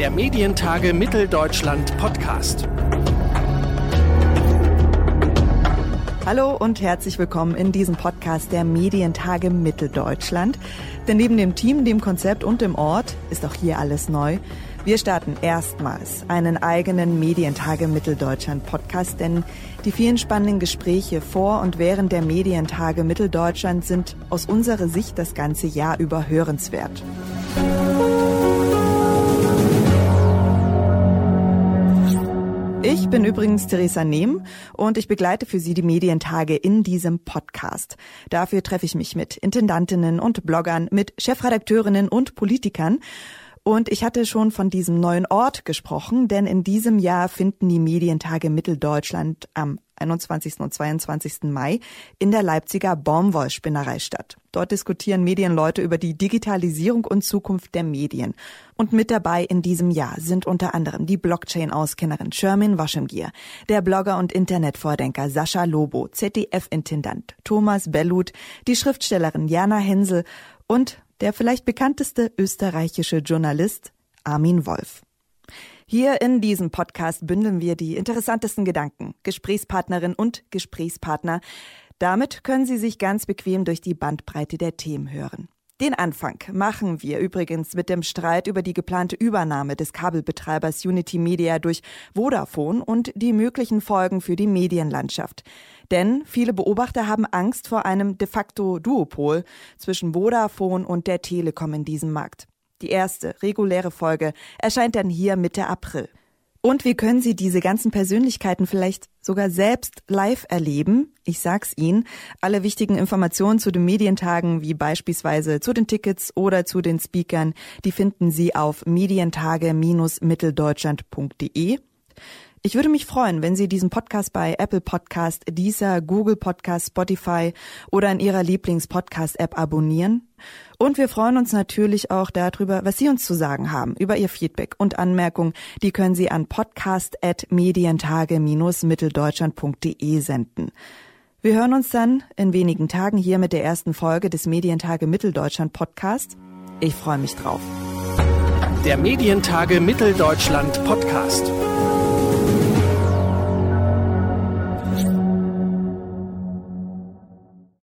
Der Medientage Mitteldeutschland Podcast. Hallo und herzlich willkommen in diesem Podcast der Medientage Mitteldeutschland. Denn neben dem Team, dem Konzept und dem Ort ist auch hier alles neu. Wir starten erstmals einen eigenen Medientage Mitteldeutschland Podcast, denn die vielen spannenden Gespräche vor und während der Medientage Mitteldeutschland sind aus unserer Sicht das ganze Jahr über hörenswert. Ich bin übrigens Theresa Nehm und ich begleite für Sie die Medientage in diesem Podcast. Dafür treffe ich mich mit Intendantinnen und Bloggern, mit Chefredakteurinnen und Politikern und ich hatte schon von diesem neuen Ort gesprochen, denn in diesem Jahr finden die Medientage Mitteldeutschland am 21. und 22. Mai in der Leipziger Baumwollspinnerei statt. Dort diskutieren Medienleute über die Digitalisierung und Zukunft der Medien. Und mit dabei in diesem Jahr sind unter anderem die Blockchain-Auskennerin Shermin Waschemgier, der Blogger und Internetvordenker Sascha Lobo, ZDF-Intendant Thomas Bellut, die Schriftstellerin Jana Hensel und der vielleicht bekannteste österreichische Journalist Armin Wolf. Hier in diesem Podcast bündeln wir die interessantesten Gedanken, Gesprächspartnerin und Gesprächspartner. Damit können Sie sich ganz bequem durch die Bandbreite der Themen hören. Den Anfang machen wir übrigens mit dem Streit über die geplante Übernahme des Kabelbetreibers Unity Media durch Vodafone und die möglichen Folgen für die Medienlandschaft. Denn viele Beobachter haben Angst vor einem de facto Duopol zwischen Vodafone und der Telekom in diesem Markt. Die erste reguläre Folge erscheint dann hier Mitte April. Und wie können Sie diese ganzen Persönlichkeiten vielleicht sogar selbst live erleben? Ich sag's Ihnen. Alle wichtigen Informationen zu den Medientagen, wie beispielsweise zu den Tickets oder zu den Speakern, die finden Sie auf medientage-mitteldeutschland.de. Ich würde mich freuen, wenn Sie diesen Podcast bei Apple Podcast, Deezer, Google Podcast, Spotify oder in Ihrer Lieblings-Podcast-App abonnieren. Und wir freuen uns natürlich auch darüber, was Sie uns zu sagen haben, über Ihr Feedback und Anmerkungen. Die können Sie an podcast.medientage-mitteldeutschland.de senden. Wir hören uns dann in wenigen Tagen hier mit der ersten Folge des Medientage Mitteldeutschland Podcast. Ich freue mich drauf. Der Medientage Mitteldeutschland Podcast.